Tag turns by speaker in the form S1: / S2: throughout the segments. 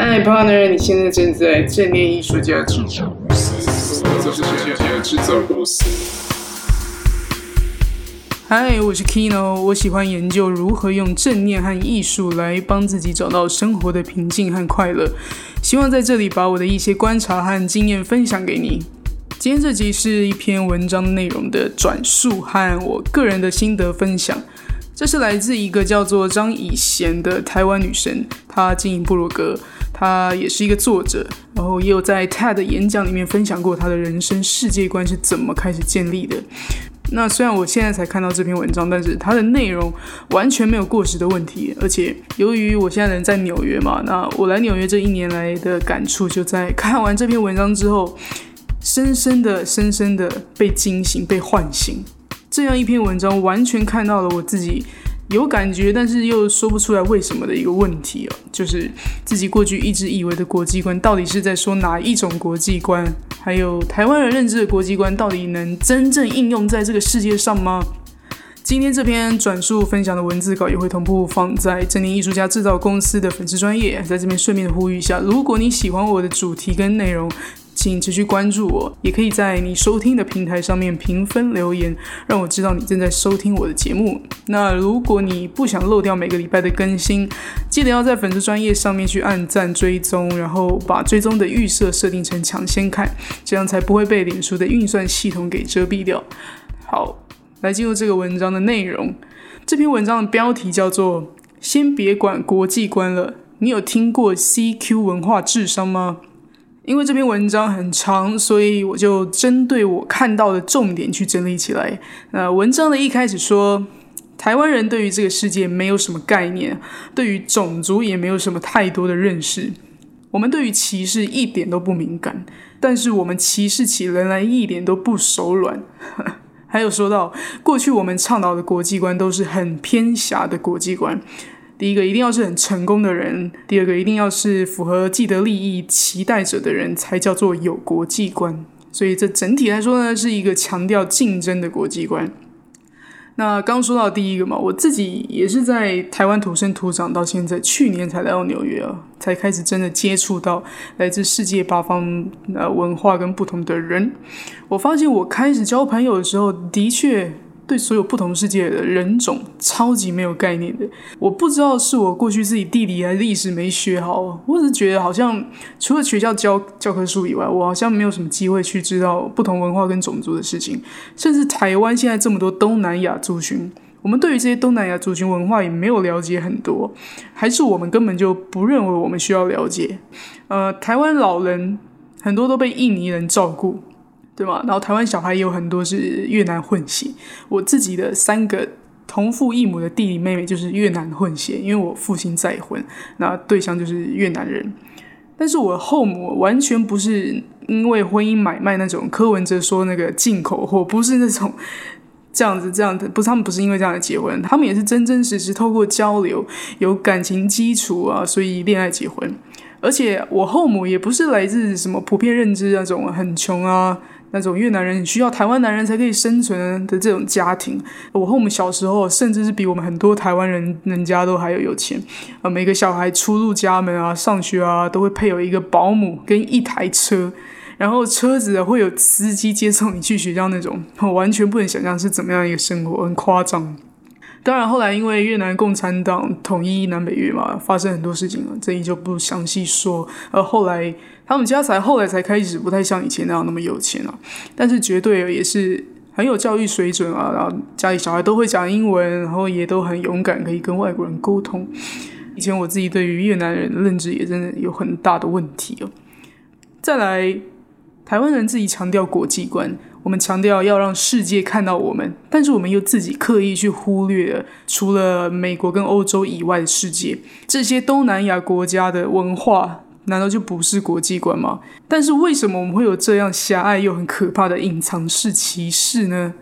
S1: 嗨，partner，你现在正在正念艺术家制造公司，这是艺术家制造公司。嗨，我是 Kino，我喜欢研究如何用正念和艺术来帮自己找到生活的平静和快乐。希望在这里把我的一些观察和经验分享给你。今天这集是一篇文章内容的转述和我个人的心得分享。这是来自一个叫做张以贤的台湾女生，她经营部落格，他也是一个作者，然后也有在 TED 演讲里面分享过他的人生世界观是怎么开始建立的。那虽然我现在才看到这篇文章，但是它的内容完全没有过时的问题，而且由于我现在人在纽约嘛，那我来纽约这一年来的感触就在看完这篇文章之后，深深的、深深的被惊醒、被唤醒。这样一篇文章，完全看到了我自己有感觉，但是又说不出来为什么的一个问题哦，就是自己过去一直以为的国际观，到底是在说哪一种国际观？还有台湾人认知的国际观，到底能真正应用在这个世界上吗？今天这篇转述分享的文字稿也会同步放在正念艺术家制造公司的粉丝专业，在这边顺便呼吁一下，如果你喜欢我的主题跟内容。请持续关注我，也可以在你收听的平台上面评分留言，让我知道你正在收听我的节目。那如果你不想漏掉每个礼拜的更新，记得要在粉丝专业上面去按赞追踪，然后把追踪的预设设定成抢先看，这样才不会被脸书的运算系统给遮蔽掉。好，来进入这个文章的内容。这篇文章的标题叫做“先别管国际观了”，你有听过 CQ 文化智商吗？因为这篇文章很长，所以我就针对我看到的重点去整理起来。那文章的一开始说，台湾人对于这个世界没有什么概念，对于种族也没有什么太多的认识。我们对于歧视一点都不敏感，但是我们歧视起人来一点都不手软。还有说到，过去我们倡导的国际观都是很偏狭的国际观。第一个一定要是很成功的人，第二个一定要是符合既得利益期待者的人，才叫做有国际观。所以这整体来说呢，是一个强调竞争的国际观。那刚说到第一个嘛，我自己也是在台湾土生土长，到现在去年才来到纽约啊，才开始真的接触到来自世界八方呃文化跟不同的人。我发现我开始交朋友的时候，的确。对所有不同世界的人种超级没有概念的，我不知道是我过去自己地理还是历史没学好，我只是觉得好像除了学校教教科书以外，我好像没有什么机会去知道不同文化跟种族的事情。甚至台湾现在这么多东南亚族群，我们对于这些东南亚族群文化也没有了解很多，还是我们根本就不认为我们需要了解。呃，台湾老人很多都被印尼人照顾。对吗？然后台湾小孩也有很多是越南混血，我自己的三个同父异母的弟弟妹妹就是越南混血，因为我父亲再婚，那对象就是越南人。但是我后母完全不是因为婚姻买卖那种柯文哲说那个进口货，不是那种这样子这样子，不是他们不是因为这样的结婚，他们也是真真实实透过交流有感情基础啊，所以恋爱结婚。而且我后母也不是来自什么普遍认知那种很穷啊。那种越南人需要台湾男人才可以生存的这种家庭，我和我们小时候，甚至是比我们很多台湾人人家都还要有钱呃！每个小孩出入家门啊、上学啊，都会配有一个保姆跟一台车，然后车子会有司机接送你去学校那种，我 完全不能想象是怎么样一个生活，很夸张。当然，后来因为越南共产党统一南北越嘛，发生很多事情了，这里就不详细说。而后来。他们家才后来才开始不太像以前那样那么有钱啊，但是绝对也是很有教育水准啊，然后家里小孩都会讲英文，然后也都很勇敢，可以跟外国人沟通。以前我自己对于越南人的认知也真的有很大的问题哦。再来，台湾人自己强调国际观，我们强调要让世界看到我们，但是我们又自己刻意去忽略了除了美国跟欧洲以外的世界，这些东南亚国家的文化。难道就不是国际观吗？但是为什么我们会有这样狭隘又很可怕的隐藏式歧视呢？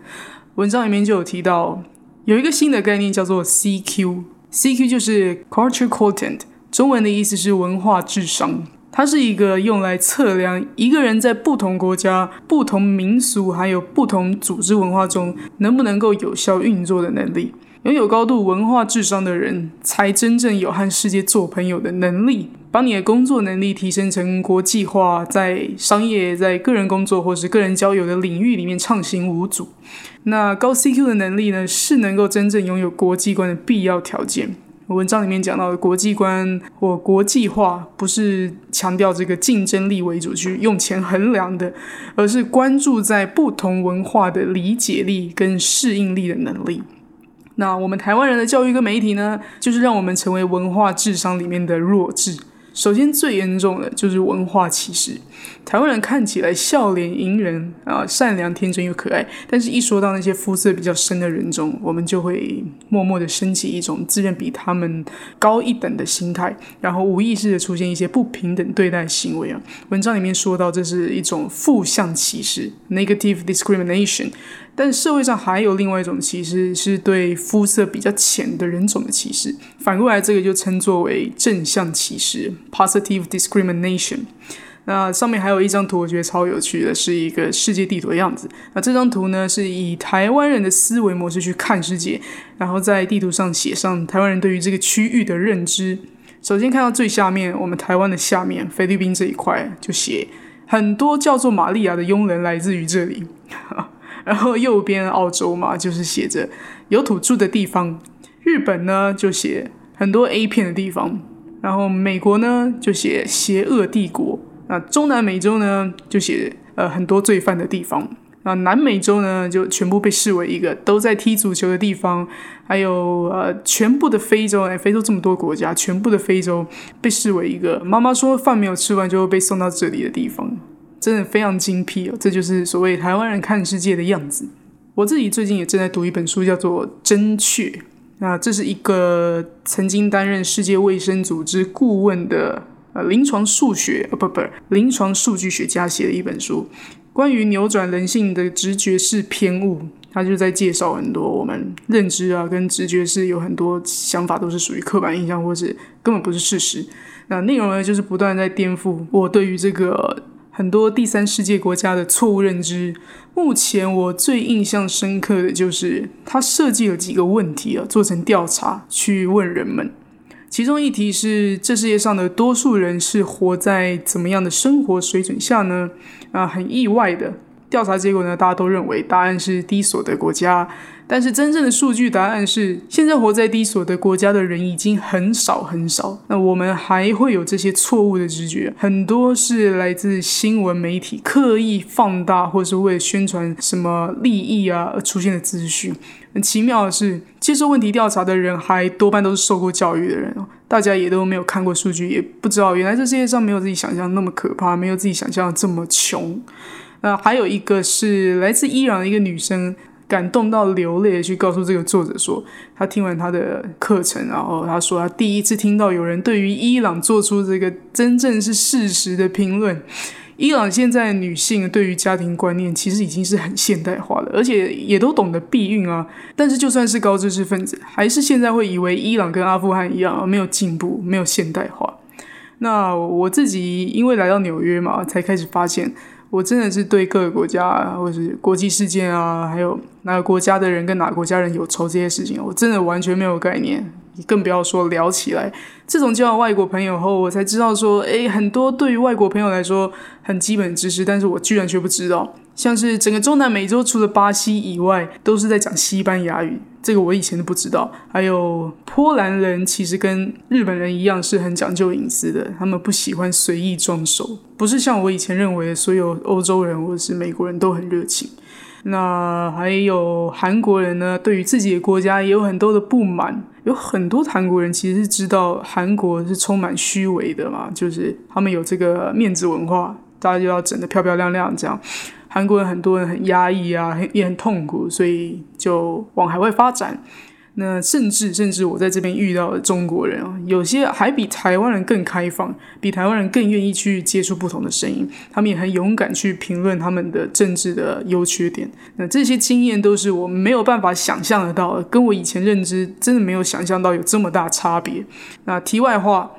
S1: 文章里面就有提到，有一个新的概念叫做 CQ，CQ 就是 Culture Quotient，中文的意思是文化智商。它是一个用来测量一个人在不同国家、不同民俗还有不同组织文化中能不能够有效运作的能力。拥有高度文化智商的人，才真正有和世界做朋友的能力，把你的工作能力提升成国际化，在商业、在个人工作或是个人交友的领域里面畅行无阻。那高 CQ 的能力呢，是能够真正拥有国际观的必要条件。文章里面讲到的国际观或国际化，不是强调这个竞争力为主去用钱衡量的，而是关注在不同文化的理解力跟适应力的能力。那我们台湾人的教育跟媒体呢，就是让我们成为文化智商里面的弱智。首先，最严重的就是文化歧视。台湾人看起来笑脸迎人啊，善良、天真又可爱，但是一说到那些肤色比较深的人中，我们就会默默的升起一种自认比他们高一等的心态，然后无意识的出现一些不平等对待行为啊。文章里面说到，这是一种负向歧视 （negative discrimination）。但社会上还有另外一种歧视，是对肤色比较浅的人种的歧视。反过来，这个就称作为正向歧视 （positive discrimination）。那上面还有一张图，我觉得超有趣的，是一个世界地图的样子。那这张图呢，是以台湾人的思维模式去看世界，然后在地图上写上台湾人对于这个区域的认知。首先看到最下面，我们台湾的下面菲律宾这一块，就写很多叫做玛利亚的佣人来自于这里。然后右边澳洲嘛，就是写着有土著的地方；日本呢就写很多 A 片的地方；然后美国呢就写邪恶帝国；那中南美洲呢就写呃很多罪犯的地方；那南美洲呢就全部被视为一个都在踢足球的地方；还有呃全部的非洲，哎，非洲这么多国家，全部的非洲被视为一个妈妈说饭没有吃完就会被送到这里的地方。真的非常精辟哦，这就是所谓台湾人看世界的样子。我自己最近也正在读一本书，叫做《真确》。那这是一个曾经担任世界卫生组织顾问的呃临床数学呃不不临床数据学家写的一本书，关于扭转人性的直觉式偏误。他就在介绍很多我们认知啊跟直觉是有很多想法都是属于刻板印象，或是根本不是事实。那内容呢，就是不断在颠覆我对于这个。很多第三世界国家的错误认知。目前我最印象深刻的就是他设计了几个问题啊，做成调查去问人们。其中一题是：这世界上的多数人是活在怎么样的生活水准下呢？啊，很意外的调查结果呢，大家都认为答案是低所得国家。但是真正的数据答案是，现在活在低所得国家的人已经很少很少。那我们还会有这些错误的直觉，很多是来自新闻媒体刻意放大，或是为了宣传什么利益啊而出现的资讯。很奇妙的是，接受问题调查的人还多半都是受过教育的人。大家也都没有看过数据，也不知道原来这世界上没有自己想象那么可怕，没有自己想象这么穷。那还有一个是来自伊朗的一个女生。感动到流泪去告诉这个作者说，她听完他的课程，然后她说她第一次听到有人对于伊朗做出这个真正是事实的评论。伊朗现在女性对于家庭观念其实已经是很现代化了，而且也都懂得避孕啊。但是就算是高知识分子，还是现在会以为伊朗跟阿富汗一样没有进步，没有现代化。那我自己因为来到纽约嘛，才开始发现。我真的是对各个国家或是国际事件啊，还有哪个国家的人跟哪个国家人有仇这些事情，我真的完全没有概念，更不要说聊起来。自从交了外国朋友后，我才知道说，诶，很多对于外国朋友来说很基本知识，但是我居然却不知道。像是整个中南美洲除了巴西以外，都是在讲西班牙语，这个我以前都不知道。还有波兰人其实跟日本人一样是很讲究隐私的，他们不喜欢随意装熟，不是像我以前认为所有欧洲人或者是美国人都很热情。那还有韩国人呢，对于自己的国家也有很多的不满，有很多韩国人其实是知道韩国是充满虚伪的嘛，就是他们有这个面子文化，大家就要整得漂漂亮亮这样。韩国人很多人很压抑啊，也很痛苦，所以就往海外发展。那甚至甚至我在这边遇到的中国人啊，有些还比台湾人更开放，比台湾人更愿意去接触不同的声音。他们也很勇敢去评论他们的政治的优缺点。那这些经验都是我没有办法想象得到的，跟我以前认知真的没有想象到有这么大差别。那题外话，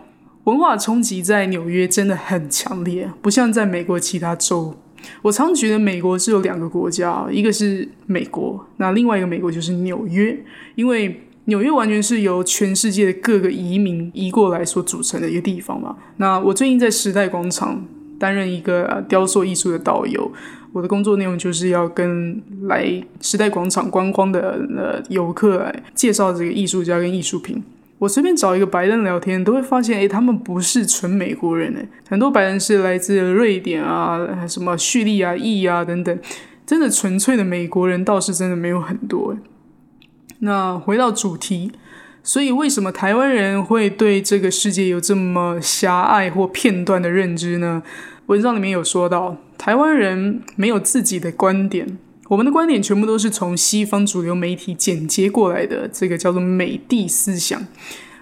S1: 文化冲击在纽约真的很强烈，不像在美国其他州。我常觉得美国是有两个国家，一个是美国，那另外一个美国就是纽约。因为纽约完全是由全世界的各个移民移过来所组成的一个地方嘛。那我最近在时代广场担任一个雕塑艺术的导游，我的工作内容就是要跟来时代广场观光的呃游客来介绍这个艺术家跟艺术品。我随便找一个白人聊天，都会发现，诶，他们不是纯美国人，诶，很多白人是来自瑞典啊，什么叙利亚裔啊等等，真的纯粹的美国人倒是真的没有很多。那回到主题，所以为什么台湾人会对这个世界有这么狭隘或片段的认知呢？文章里面有说到，台湾人没有自己的观点，我们的观点全部都是从西方主流媒体剪接过来的，这个叫做美帝思想。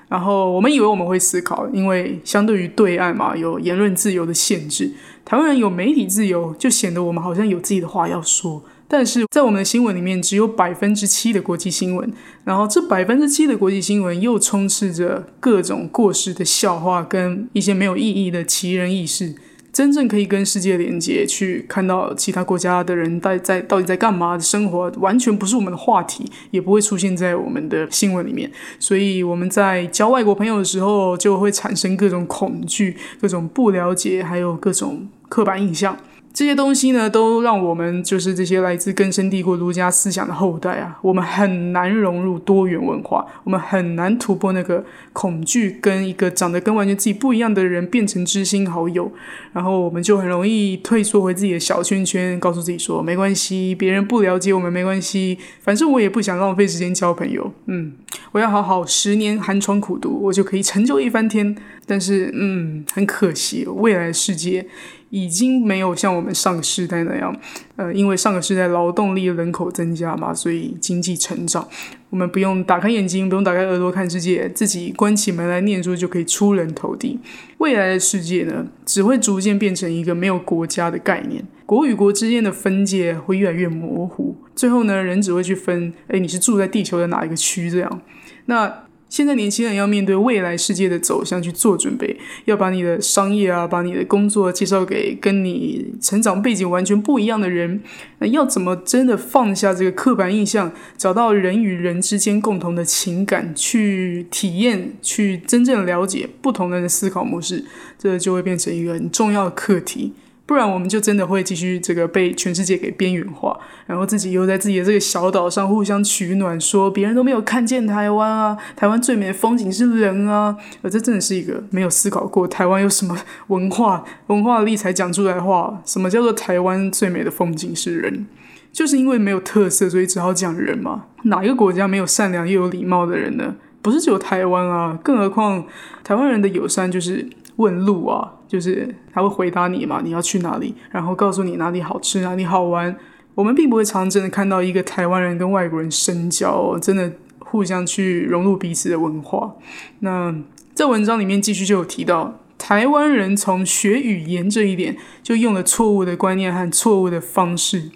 S1: 然后我们以为我们会思考，因为相对于对岸嘛，有言论自由的限制，台湾人有媒体自由，就显得我们好像有自己的话要说。但是在我们的新闻里面，只有百分之七的国际新闻，然后这百分之七的国际新闻又充斥着各种过时的笑话跟一些没有意义的奇人异事。真正可以跟世界连接，去看到其他国家的人在在到底在干嘛生活，完全不是我们的话题，也不会出现在我们的新闻里面。所以我们在交外国朋友的时候，就会产生各种恐惧、各种不了解，还有各种刻板印象。这些东西呢，都让我们就是这些来自根深蒂固儒家思想的后代啊，我们很难融入多元文化，我们很难突破那个恐惧，跟一个长得跟完全自己不一样的人变成知心好友，然后我们就很容易退缩回自己的小圈圈，告诉自己说没关系，别人不了解我们没关系，反正我也不想浪费时间交朋友，嗯，我要好好十年寒窗苦读，我就可以成就一番天。但是，嗯，很可惜，未来的世界。已经没有像我们上个世代那样，呃，因为上个世代劳动力人口增加嘛，所以经济成长，我们不用打开眼睛，不用打开耳朵看世界，自己关起门来念书就可以出人头地。未来的世界呢，只会逐渐变成一个没有国家的概念，国与国之间的分界会越来越模糊，最后呢，人只会去分，哎，你是住在地球的哪一个区这样，那。现在年轻人要面对未来世界的走向去做准备，要把你的商业啊，把你的工作介绍给跟你成长背景完全不一样的人。那要怎么真的放下这个刻板印象，找到人与人之间共同的情感，去体验，去真正了解不同人的思考模式，这就会变成一个很重要的课题。不然我们就真的会继续这个被全世界给边缘化，然后自己又在自己的这个小岛上互相取暖，说别人都没有看见台湾啊，台湾最美的风景是人啊，而这真的是一个没有思考过台湾有什么文化文化力才讲出来的话。什么叫做台湾最美的风景是人？就是因为没有特色，所以只好讲人嘛。哪一个国家没有善良又有礼貌的人呢？不是只有台湾啊，更何况台湾人的友善就是问路啊。就是他会回答你嘛，你要去哪里，然后告诉你哪里好吃，哪里好玩。我们并不会常真的看到一个台湾人跟外国人深交，哦真的互相去融入彼此的文化。那在文章里面继续就有提到，台湾人从学语言这一点就用了错误的观念和错误的方式。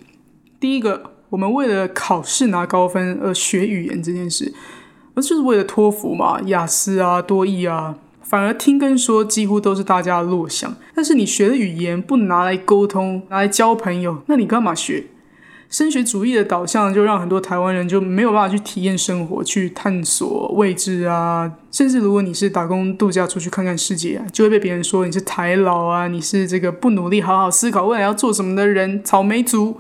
S1: 第一个，我们为了考试拿高分而学语言这件事，而就是为了托福嘛，雅思啊，多义啊。反而听跟说几乎都是大家的弱项，但是你学的语言不拿来沟通，拿来交朋友，那你干嘛学？升学主义的导向就让很多台湾人就没有办法去体验生活，去探索未知啊。甚至如果你是打工度假出去看看世界啊，就会被别人说你是台老啊，你是这个不努力好好思考未来要做什么的人，草莓族。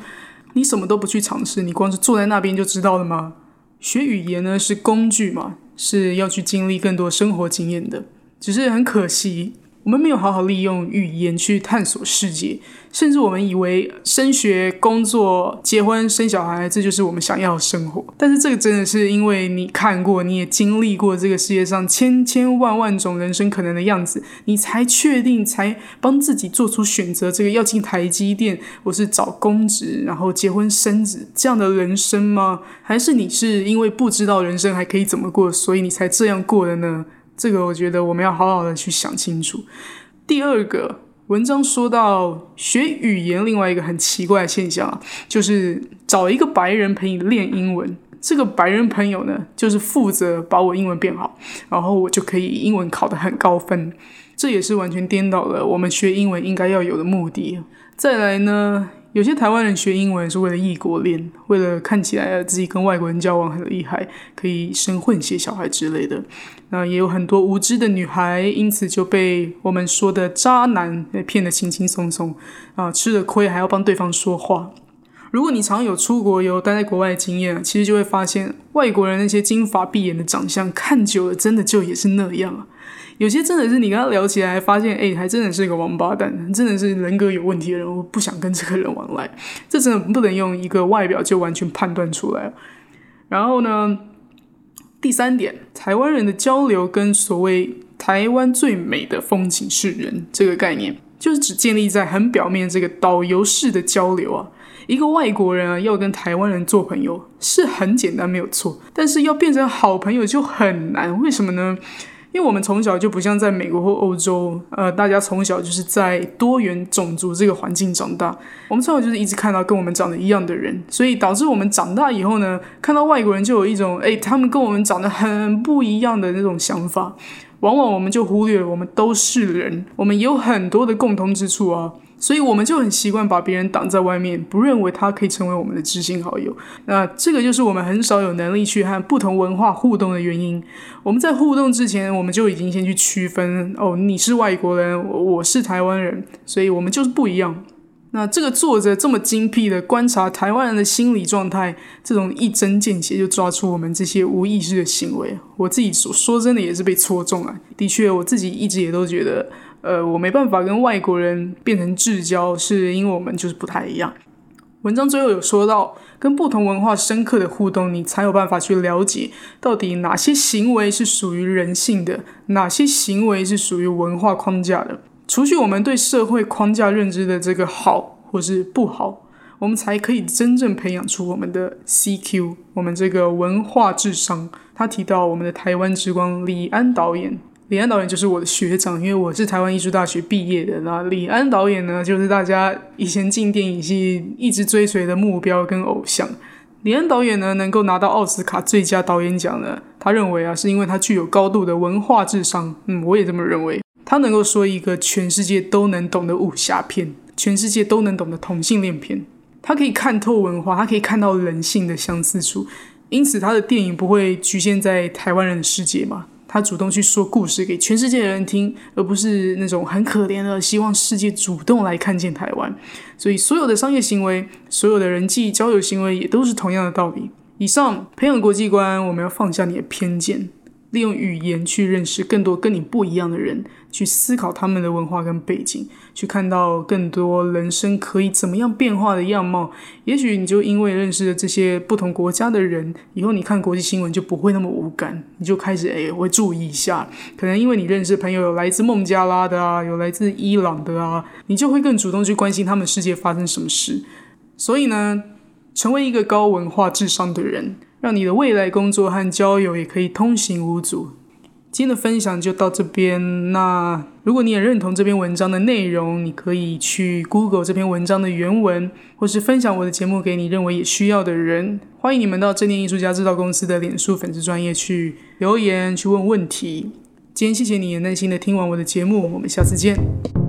S1: 你什么都不去尝试，你光是坐在那边就知道了吗？学语言呢是工具嘛，是要去经历更多生活经验的。只是很可惜，我们没有好好利用语言去探索世界，甚至我们以为升学、工作、结婚、生小孩，这就是我们想要的生活。但是这个真的是因为你看过、你也经历过这个世界上千千万万种人生可能的样子，你才确定、才帮自己做出选择。这个要进台积电，我是找公职，然后结婚生子这样的人生吗？还是你是因为不知道人生还可以怎么过，所以你才这样过的呢？这个我觉得我们要好好的去想清楚。第二个文章说到学语言，另外一个很奇怪的现象啊，就是找一个白人陪你练英文。这个白人朋友呢，就是负责把我英文变好，然后我就可以英文考得很高分。这也是完全颠倒了我们学英文应该要有的目的。再来呢，有些台湾人学英文是为了异国恋，为了看起来自己跟外国人交往很厉害，可以生混血小孩之类的。那也有很多无知的女孩，因此就被我们说的渣男骗得轻轻松松啊，吃了亏还要帮对方说话。如果你常有出国游、待在国外的经验，其实就会发现，外国人那些金发碧眼的长相，看久了真的就也是那样啊。有些真的是你跟他聊起来，发现哎，还真的是一个王八蛋，真的是人格有问题的人，我不想跟这个人往来。这真的不能用一个外表就完全判断出来。然后呢，第三点，台湾人的交流跟所谓台湾最美的风景是人这个概念，就是只建立在很表面这个导游式的交流啊。一个外国人啊，要跟台湾人做朋友是很简单，没有错，但是要变成好朋友就很难。为什么呢？因为我们从小就不像在美国或欧洲，呃，大家从小就是在多元种族这个环境长大，我们从小就是一直看到跟我们长得一样的人，所以导致我们长大以后呢，看到外国人就有一种，哎，他们跟我们长得很不一样的那种想法，往往我们就忽略了我们都是人，我们有很多的共通之处啊。所以我们就很习惯把别人挡在外面，不认为他可以成为我们的知心好友。那这个就是我们很少有能力去和不同文化互动的原因。我们在互动之前，我们就已经先去区分哦，你是外国人，我是台湾人，所以我们就是不一样。那这个作者这么精辟的观察台湾人的心理状态，这种一针见血就抓出我们这些无意识的行为。我自己说说真的也是被戳中了。的确，我自己一直也都觉得。呃，我没办法跟外国人变成至交，是因为我们就是不太一样。文章最后有说到，跟不同文化深刻的互动，你才有办法去了解到底哪些行为是属于人性的，哪些行为是属于文化框架的。除去我们对社会框架认知的这个好或是不好，我们才可以真正培养出我们的 CQ，我们这个文化智商。他提到我们的台湾之光李安导演。李安导演就是我的学长，因为我是台湾艺术大学毕业的。那李安导演呢，就是大家以前进电影系一直追随的目标跟偶像。李安导演呢，能够拿到奥斯卡最佳导演奖呢，他认为啊，是因为他具有高度的文化智商。嗯，我也这么认为。他能够说一个全世界都能懂的武侠片，全世界都能懂的同性恋片。他可以看透文化，他可以看到人性的相似处，因此他的电影不会局限在台湾人的世界嘛。他主动去说故事给全世界的人听，而不是那种很可怜的希望世界主动来看见台湾。所以，所有的商业行为，所有的人际交友行为，也都是同样的道理。以上培养国际观，我们要放下你的偏见。利用语言去认识更多跟你不一样的人，去思考他们的文化跟背景，去看到更多人生可以怎么样变化的样貌。也许你就因为认识了这些不同国家的人，以后你看国际新闻就不会那么无感，你就开始诶会注意一下。可能因为你认识朋友有来自孟加拉的啊，有来自伊朗的啊，你就会更主动去关心他们世界发生什么事。所以呢，成为一个高文化智商的人。让你的未来工作和交友也可以通行无阻。今天的分享就到这边。那如果你也认同这篇文章的内容，你可以去 Google 这篇文章的原文，或是分享我的节目给你认为也需要的人。欢迎你们到正念艺术家制造公司的脸书粉丝专业去留言，去问问题。今天谢谢你也耐心的听完我的节目，我们下次见。